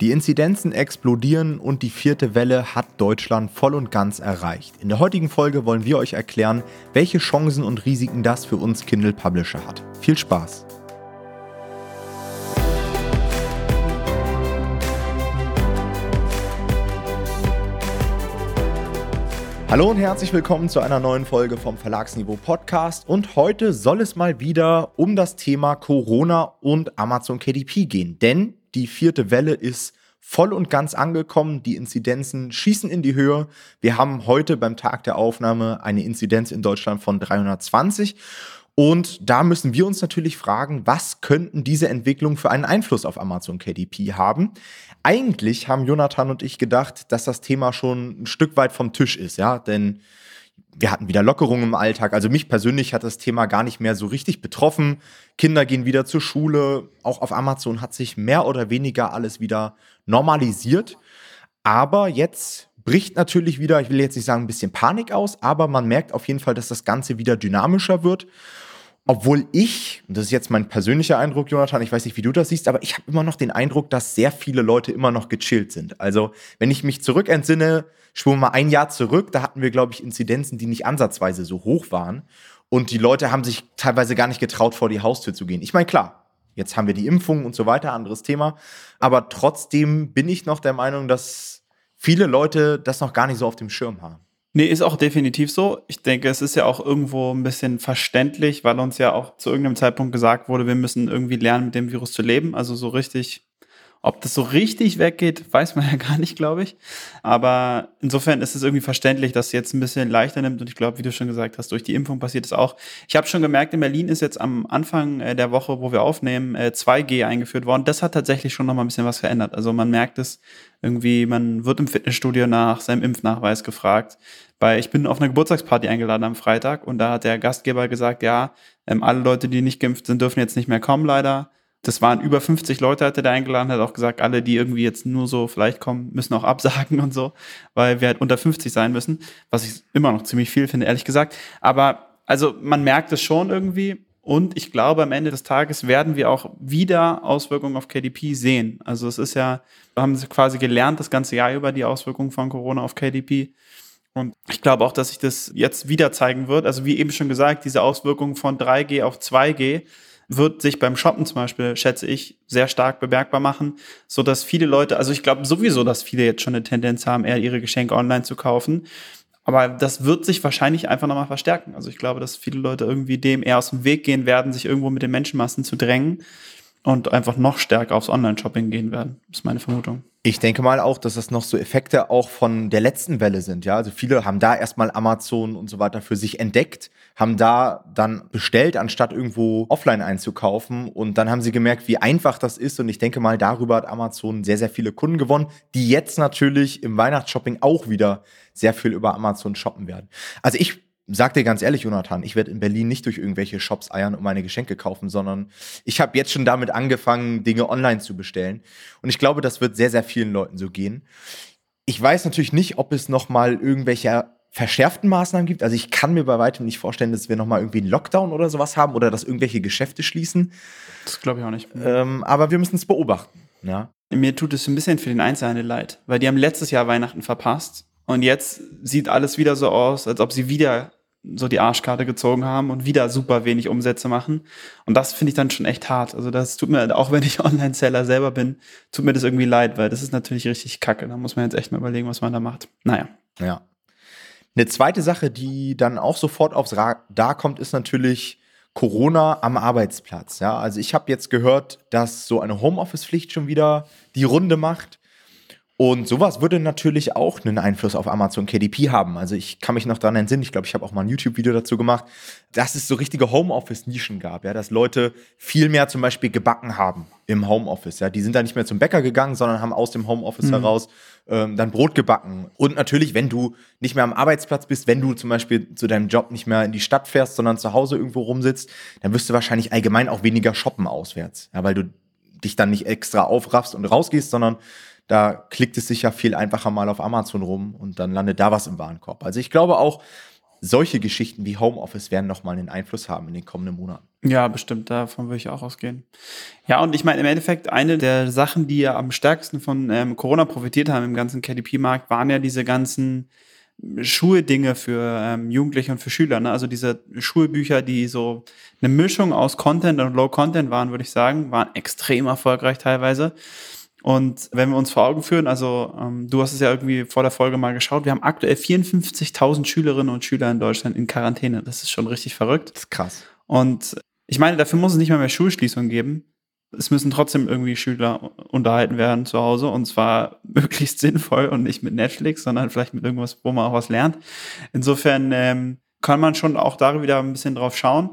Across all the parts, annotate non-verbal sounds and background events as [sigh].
Die Inzidenzen explodieren und die vierte Welle hat Deutschland voll und ganz erreicht. In der heutigen Folge wollen wir euch erklären, welche Chancen und Risiken das für uns Kindle Publisher hat. Viel Spaß! Hallo und herzlich willkommen zu einer neuen Folge vom Verlagsniveau Podcast. Und heute soll es mal wieder um das Thema Corona und Amazon KDP gehen. Denn die vierte Welle ist voll und ganz angekommen. Die Inzidenzen schießen in die Höhe. Wir haben heute beim Tag der Aufnahme eine Inzidenz in Deutschland von 320. Und da müssen wir uns natürlich fragen, was könnten diese Entwicklungen für einen Einfluss auf Amazon KDP haben? Eigentlich haben Jonathan und ich gedacht, dass das Thema schon ein Stück weit vom Tisch ist, ja, denn wir hatten wieder Lockerungen im Alltag. Also mich persönlich hat das Thema gar nicht mehr so richtig betroffen. Kinder gehen wieder zur Schule. Auch auf Amazon hat sich mehr oder weniger alles wieder normalisiert. Aber jetzt bricht natürlich wieder, ich will jetzt nicht sagen ein bisschen Panik aus, aber man merkt auf jeden Fall, dass das Ganze wieder dynamischer wird. Obwohl ich, und das ist jetzt mein persönlicher Eindruck, Jonathan, ich weiß nicht, wie du das siehst, aber ich habe immer noch den Eindruck, dass sehr viele Leute immer noch gechillt sind. Also, wenn ich mich zurückentsinne, schwumm mal ein Jahr zurück, da hatten wir, glaube ich, Inzidenzen, die nicht ansatzweise so hoch waren. Und die Leute haben sich teilweise gar nicht getraut, vor die Haustür zu gehen. Ich meine, klar, jetzt haben wir die Impfung und so weiter, anderes Thema. Aber trotzdem bin ich noch der Meinung, dass viele Leute das noch gar nicht so auf dem Schirm haben. Nee, ist auch definitiv so. Ich denke, es ist ja auch irgendwo ein bisschen verständlich, weil uns ja auch zu irgendeinem Zeitpunkt gesagt wurde, wir müssen irgendwie lernen, mit dem Virus zu leben. Also so richtig ob das so richtig weggeht, weiß man [laughs] ja gar nicht, glaube ich. Aber insofern ist es irgendwie verständlich, dass es jetzt ein bisschen leichter nimmt. Und ich glaube, wie du schon gesagt hast, durch die Impfung passiert es auch. Ich habe schon gemerkt, in Berlin ist jetzt am Anfang äh, der Woche, wo wir aufnehmen, 2G äh, eingeführt worden. Das hat tatsächlich schon noch mal ein bisschen was verändert. Also man merkt es irgendwie, man wird im Fitnessstudio nach seinem Impfnachweis gefragt. Weil ich bin auf eine Geburtstagsparty eingeladen am Freitag und da hat der Gastgeber gesagt, ja, ähm, alle Leute, die nicht geimpft sind, dürfen jetzt nicht mehr kommen, leider das waren über 50 Leute, hat er da eingeladen, hat auch gesagt, alle, die irgendwie jetzt nur so vielleicht kommen, müssen auch absagen und so, weil wir halt unter 50 sein müssen, was ich immer noch ziemlich viel finde, ehrlich gesagt. Aber also man merkt es schon irgendwie und ich glaube, am Ende des Tages werden wir auch wieder Auswirkungen auf KDP sehen. Also es ist ja, wir haben quasi gelernt das ganze Jahr über die Auswirkungen von Corona auf KDP. Und ich glaube auch, dass sich das jetzt wieder zeigen wird. Also wie eben schon gesagt, diese Auswirkungen von 3G auf 2G, wird sich beim Shoppen zum Beispiel, schätze ich, sehr stark bemerkbar machen, so dass viele Leute, also ich glaube sowieso, dass viele jetzt schon eine Tendenz haben, eher ihre Geschenke online zu kaufen. Aber das wird sich wahrscheinlich einfach nochmal verstärken. Also ich glaube, dass viele Leute irgendwie dem eher aus dem Weg gehen werden, sich irgendwo mit den Menschenmassen zu drängen und einfach noch stärker aufs Online-Shopping gehen werden. Das ist meine Vermutung. Ich denke mal auch, dass das noch so Effekte auch von der letzten Welle sind. Ja, also viele haben da erstmal Amazon und so weiter für sich entdeckt, haben da dann bestellt, anstatt irgendwo offline einzukaufen. Und dann haben sie gemerkt, wie einfach das ist. Und ich denke mal, darüber hat Amazon sehr, sehr viele Kunden gewonnen, die jetzt natürlich im Weihnachtsshopping auch wieder sehr viel über Amazon shoppen werden. Also ich sag dir ganz ehrlich, Jonathan, ich werde in Berlin nicht durch irgendwelche Shops eiern und meine Geschenke kaufen, sondern ich habe jetzt schon damit angefangen, Dinge online zu bestellen. Und ich glaube, das wird sehr, sehr vielen Leuten so gehen. Ich weiß natürlich nicht, ob es noch mal irgendwelche verschärften Maßnahmen gibt. Also ich kann mir bei weitem nicht vorstellen, dass wir noch mal irgendwie einen Lockdown oder sowas haben oder dass irgendwelche Geschäfte schließen. Das glaube ich auch nicht. Ähm, aber wir müssen es beobachten. Ja. Mir tut es ein bisschen für den Einzelhandel leid, weil die haben letztes Jahr Weihnachten verpasst und jetzt sieht alles wieder so aus, als ob sie wieder so die Arschkarte gezogen haben und wieder super wenig Umsätze machen. Und das finde ich dann schon echt hart. Also das tut mir, auch wenn ich [laughs] Online-Seller selber bin, tut mir das irgendwie leid, weil das ist natürlich richtig kacke. Da muss man jetzt echt mal überlegen, was man da macht. Naja. Ja. Eine zweite Sache, die dann auch sofort aufs Radar kommt, ist natürlich Corona am Arbeitsplatz. Ja, also ich habe jetzt gehört, dass so eine Homeoffice-Pflicht schon wieder die Runde macht. Und sowas würde natürlich auch einen Einfluss auf Amazon KDP haben. Also ich kann mich noch daran entsinnen, ich glaube, ich habe auch mal ein YouTube-Video dazu gemacht, dass es so richtige Homeoffice-Nischen gab, ja, dass Leute viel mehr zum Beispiel gebacken haben im Homeoffice. Ja, die sind da nicht mehr zum Bäcker gegangen, sondern haben aus dem Homeoffice mhm. heraus ähm, dann Brot gebacken. Und natürlich, wenn du nicht mehr am Arbeitsplatz bist, wenn du zum Beispiel zu deinem Job nicht mehr in die Stadt fährst, sondern zu Hause irgendwo rumsitzt, dann wirst du wahrscheinlich allgemein auch weniger shoppen auswärts, ja, weil du dich dann nicht extra aufraffst und rausgehst, sondern da klickt es sich ja viel einfacher mal auf Amazon rum und dann landet da was im Warenkorb. Also ich glaube auch, solche Geschichten wie Homeoffice werden nochmal einen Einfluss haben in den kommenden Monaten. Ja, bestimmt, davon würde ich auch ausgehen. Ja, und ich meine, im Endeffekt, eine der Sachen, die ja am stärksten von ähm, Corona profitiert haben im ganzen KDP-Markt, waren ja diese ganzen Schuldinge für ähm, Jugendliche und für Schüler. Ne? Also diese Schulbücher, die so eine Mischung aus Content und Low Content waren, würde ich sagen, waren extrem erfolgreich teilweise. Und wenn wir uns vor Augen führen, also ähm, du hast es ja irgendwie vor der Folge mal geschaut, wir haben aktuell 54.000 Schülerinnen und Schüler in Deutschland in Quarantäne. Das ist schon richtig verrückt. Das ist krass. Und ich meine, dafür muss es nicht mal mehr Schulschließung geben. Es müssen trotzdem irgendwie Schüler unterhalten werden zu Hause und zwar [laughs] möglichst sinnvoll und nicht mit Netflix, sondern vielleicht mit irgendwas, wo man auch was lernt. Insofern ähm, kann man schon auch da wieder ein bisschen drauf schauen.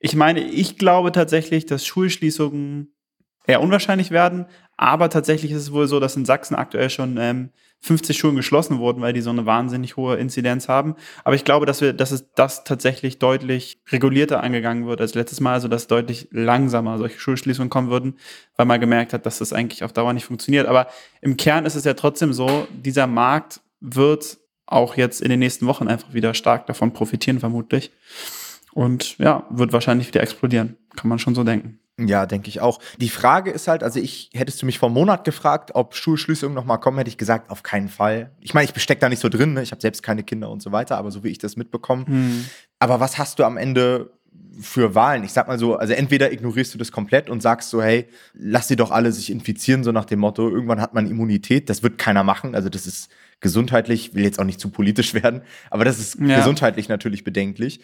Ich meine, ich glaube tatsächlich, dass Schulschließungen eher unwahrscheinlich werden, aber tatsächlich ist es wohl so, dass in Sachsen aktuell schon ähm, 50 Schulen geschlossen wurden, weil die so eine wahnsinnig hohe Inzidenz haben. Aber ich glaube, dass wir, dass es das tatsächlich deutlich regulierter angegangen wird als letztes Mal, also dass deutlich langsamer solche Schulschließungen kommen würden, weil man gemerkt hat, dass das eigentlich auf Dauer nicht funktioniert. Aber im Kern ist es ja trotzdem so, dieser Markt wird auch jetzt in den nächsten Wochen einfach wieder stark davon profitieren, vermutlich. Und ja, wird wahrscheinlich wieder explodieren. Kann man schon so denken. Ja, denke ich auch. Die Frage ist halt, also ich hättest du mich vor einem Monat gefragt, ob Schulschließungen nochmal kommen, hätte ich gesagt, auf keinen Fall. Ich meine, ich besteck da nicht so drin, ne? ich habe selbst keine Kinder und so weiter, aber so wie ich das mitbekomme. Hm. Aber was hast du am Ende für Wahlen? Ich sag mal so, also entweder ignorierst du das komplett und sagst so, hey, lass sie doch alle sich infizieren, so nach dem Motto, irgendwann hat man Immunität. Das wird keiner machen. Also das ist gesundheitlich, will jetzt auch nicht zu politisch [laughs] werden, aber das ist ja. gesundheitlich natürlich bedenklich.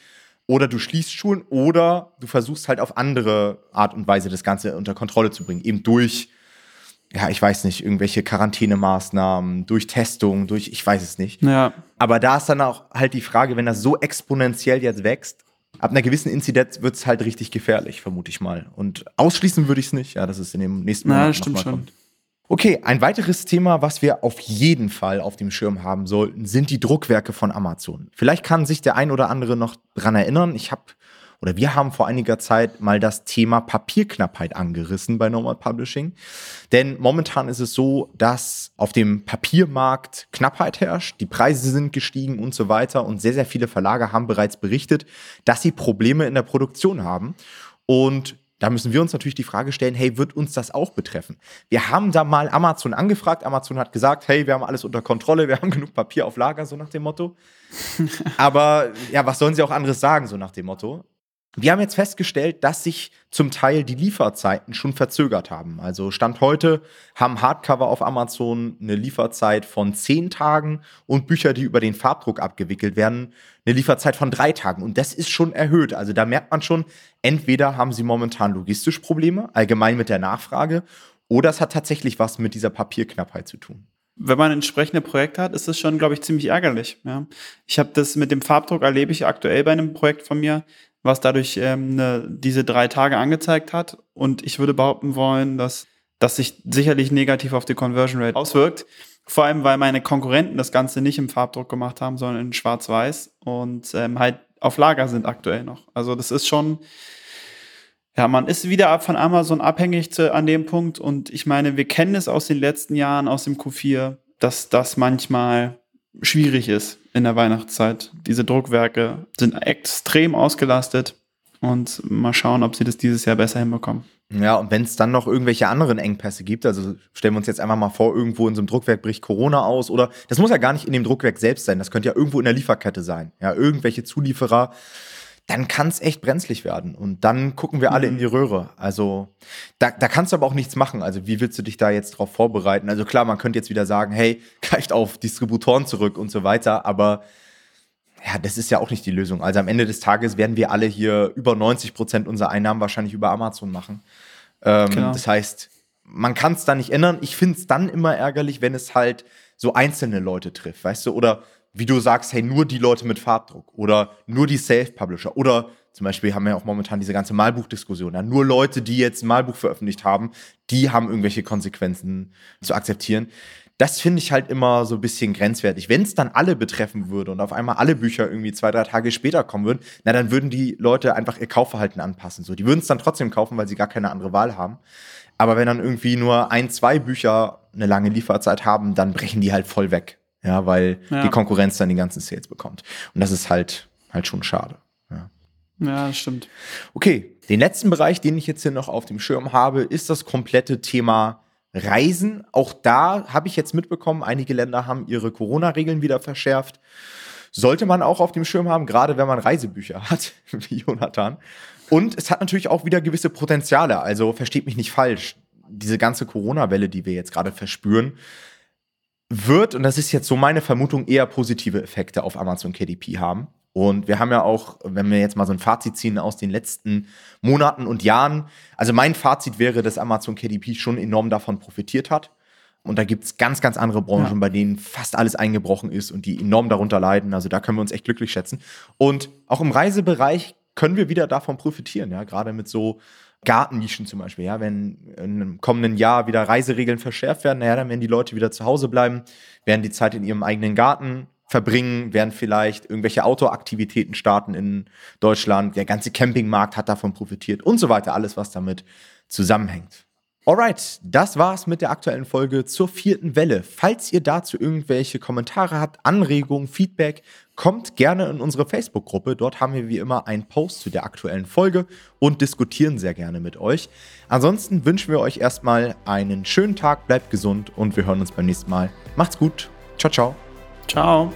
Oder du schließt Schulen oder du versuchst halt auf andere Art und Weise das Ganze unter Kontrolle zu bringen. Eben durch, ja, ich weiß nicht, irgendwelche Quarantänemaßnahmen, durch Testung, durch, ich weiß es nicht. Ja. Aber da ist dann auch halt die Frage, wenn das so exponentiell jetzt wächst, ab einer gewissen Inzidenz wird es halt richtig gefährlich, vermute ich mal. Und ausschließen würde ich es nicht, ja, dass es in dem nächsten Monat ja, stimmt schon. kommt. Okay, ein weiteres Thema, was wir auf jeden Fall auf dem Schirm haben sollten, sind die Druckwerke von Amazon. Vielleicht kann sich der ein oder andere noch dran erinnern. Ich habe oder wir haben vor einiger Zeit mal das Thema Papierknappheit angerissen bei Normal Publishing. Denn momentan ist es so, dass auf dem Papiermarkt Knappheit herrscht, die Preise sind gestiegen und so weiter und sehr, sehr viele Verlage haben bereits berichtet, dass sie Probleme in der Produktion haben. Und da müssen wir uns natürlich die Frage stellen, hey, wird uns das auch betreffen? Wir haben da mal Amazon angefragt. Amazon hat gesagt, hey, wir haben alles unter Kontrolle, wir haben [laughs] genug Papier auf Lager, so nach dem Motto. [laughs] Aber ja, was sollen sie auch anderes sagen, so nach dem Motto? Wir haben jetzt festgestellt, dass sich zum Teil die Lieferzeiten schon verzögert haben. Also Stand heute haben Hardcover auf Amazon eine Lieferzeit von zehn Tagen und Bücher, die über den Farbdruck abgewickelt werden, eine Lieferzeit von drei Tagen. Und das ist schon erhöht. Also da merkt man schon, entweder haben sie momentan logistisch Probleme, allgemein mit der Nachfrage, oder es hat tatsächlich was mit dieser Papierknappheit zu tun wenn man entsprechende Projekte hat, ist das schon, glaube ich, ziemlich ärgerlich. Ja. Ich habe das mit dem Farbdruck erlebe ich aktuell bei einem Projekt von mir was dadurch ähm, ne, diese drei Tage angezeigt hat. Und ich würde behaupten wollen, dass das sich sicherlich negativ auf die Conversion Rate auswirkt. Vor allem, weil meine Konkurrenten das Ganze nicht im Farbdruck gemacht haben, sondern in Schwarz-Weiß und ähm, halt auf Lager sind aktuell noch. Also das ist schon, ja, man ist wieder von Amazon abhängig zu, an dem Punkt. Und ich meine, wir kennen es aus den letzten Jahren, aus dem Q4, dass das manchmal schwierig ist in der Weihnachtszeit. Diese Druckwerke sind extrem ausgelastet und mal schauen, ob sie das dieses Jahr besser hinbekommen. Ja, und wenn es dann noch irgendwelche anderen Engpässe gibt, also stellen wir uns jetzt einfach mal vor, irgendwo in so einem Druckwerk bricht Corona aus oder das muss ja gar nicht in dem Druckwerk selbst sein, das könnte ja irgendwo in der Lieferkette sein. Ja, irgendwelche Zulieferer dann kann es echt brenzlig werden. Und dann gucken wir alle mhm. in die Röhre. Also da, da kannst du aber auch nichts machen. Also wie willst du dich da jetzt drauf vorbereiten? Also klar, man könnte jetzt wieder sagen, hey, [laughs] greift auf Distributoren zurück und so weiter, aber ja, das ist ja auch nicht die Lösung. Also am Ende des Tages werden wir alle hier über 90 Prozent unserer Einnahmen wahrscheinlich über Amazon machen. Ähm, genau. Das heißt, man kann es da nicht ändern. Ich finde es dann immer ärgerlich, wenn es halt so einzelne Leute trifft, weißt du? Oder wie du sagst, hey, nur die Leute mit Farbdruck oder nur die Self-Publisher oder zum Beispiel haben wir auch momentan diese ganze Malbuchdiskussion. Ja, nur Leute, die jetzt ein Malbuch veröffentlicht haben, die haben irgendwelche Konsequenzen zu akzeptieren. Das finde ich halt immer so ein bisschen grenzwertig. Wenn es dann alle betreffen würde und auf einmal alle Bücher irgendwie zwei, drei Tage später kommen würden, na, dann würden die Leute einfach ihr Kaufverhalten anpassen. So, die würden es dann trotzdem kaufen, weil sie gar keine andere Wahl haben. Aber wenn dann irgendwie nur ein, zwei Bücher eine lange Lieferzeit haben, dann brechen die halt voll weg. Ja, weil Ja. die Konkurrenz dann die ganzen Sales bekommt. Und das ist halt, halt schon schade. Ja. Ja, das stimmt. Okay, den letzten Bereich, den ich jetzt hier noch auf dem Schirm habe, ist das komplette Thema Reisen. Auch da habe ich jetzt mitbekommen, einige Länder haben ihre Corona-Regeln wieder verschärft. Sollte man auch auf dem Schirm haben, gerade wenn man Reisebücher [laughs] hat, wie Jonathan. Und es hat natürlich auch wieder gewisse Potenziale. Also versteht mich nicht falsch. Diese ganze Corona-Welle, die wir jetzt gerade verspüren, wird, und das ist jetzt so meine Vermutung, eher positive Effekte auf Amazon KDP haben. Und wir haben ja auch, wenn wir jetzt mal so ein Fazit ziehen aus den letzten Monaten und Jahren, also mein Fazit wäre, dass Amazon KDP schon enorm davon profitiert hat. Und da gibt es ganz, ganz andere Branchen, Ja. bei denen fast alles eingebrochen ist und die enorm darunter leiden. Also da können wir uns echt glücklich schätzen. Und auch im Reisebereich können wir wieder davon profitieren, ja, gerade mit so Gartennischen zum Beispiel, ja, wenn einem kommenden Jahr wieder Reiseregeln verschärft werden, naja, dann werden die Leute wieder zu Hause bleiben, werden die Zeit in ihrem eigenen Garten verbringen, werden vielleicht irgendwelche Outdoor-Aktivitäten starten in Deutschland, der ganze Campingmarkt hat davon profitiert und so weiter, alles, was damit zusammenhängt. Alright, das war's mit der aktuellen Folge zur vierten Welle. Falls ihr dazu irgendwelche Kommentare habt, Anregungen, Feedback, kommt gerne in unsere Facebook-Gruppe. Dort haben wir wie immer einen Post zu der aktuellen Folge und diskutieren sehr gerne mit euch. Ansonsten wünschen wir euch erstmal einen schönen Tag, bleibt gesund und wir hören uns beim nächsten Mal. Macht's gut. Ciao, ciao. Ciao.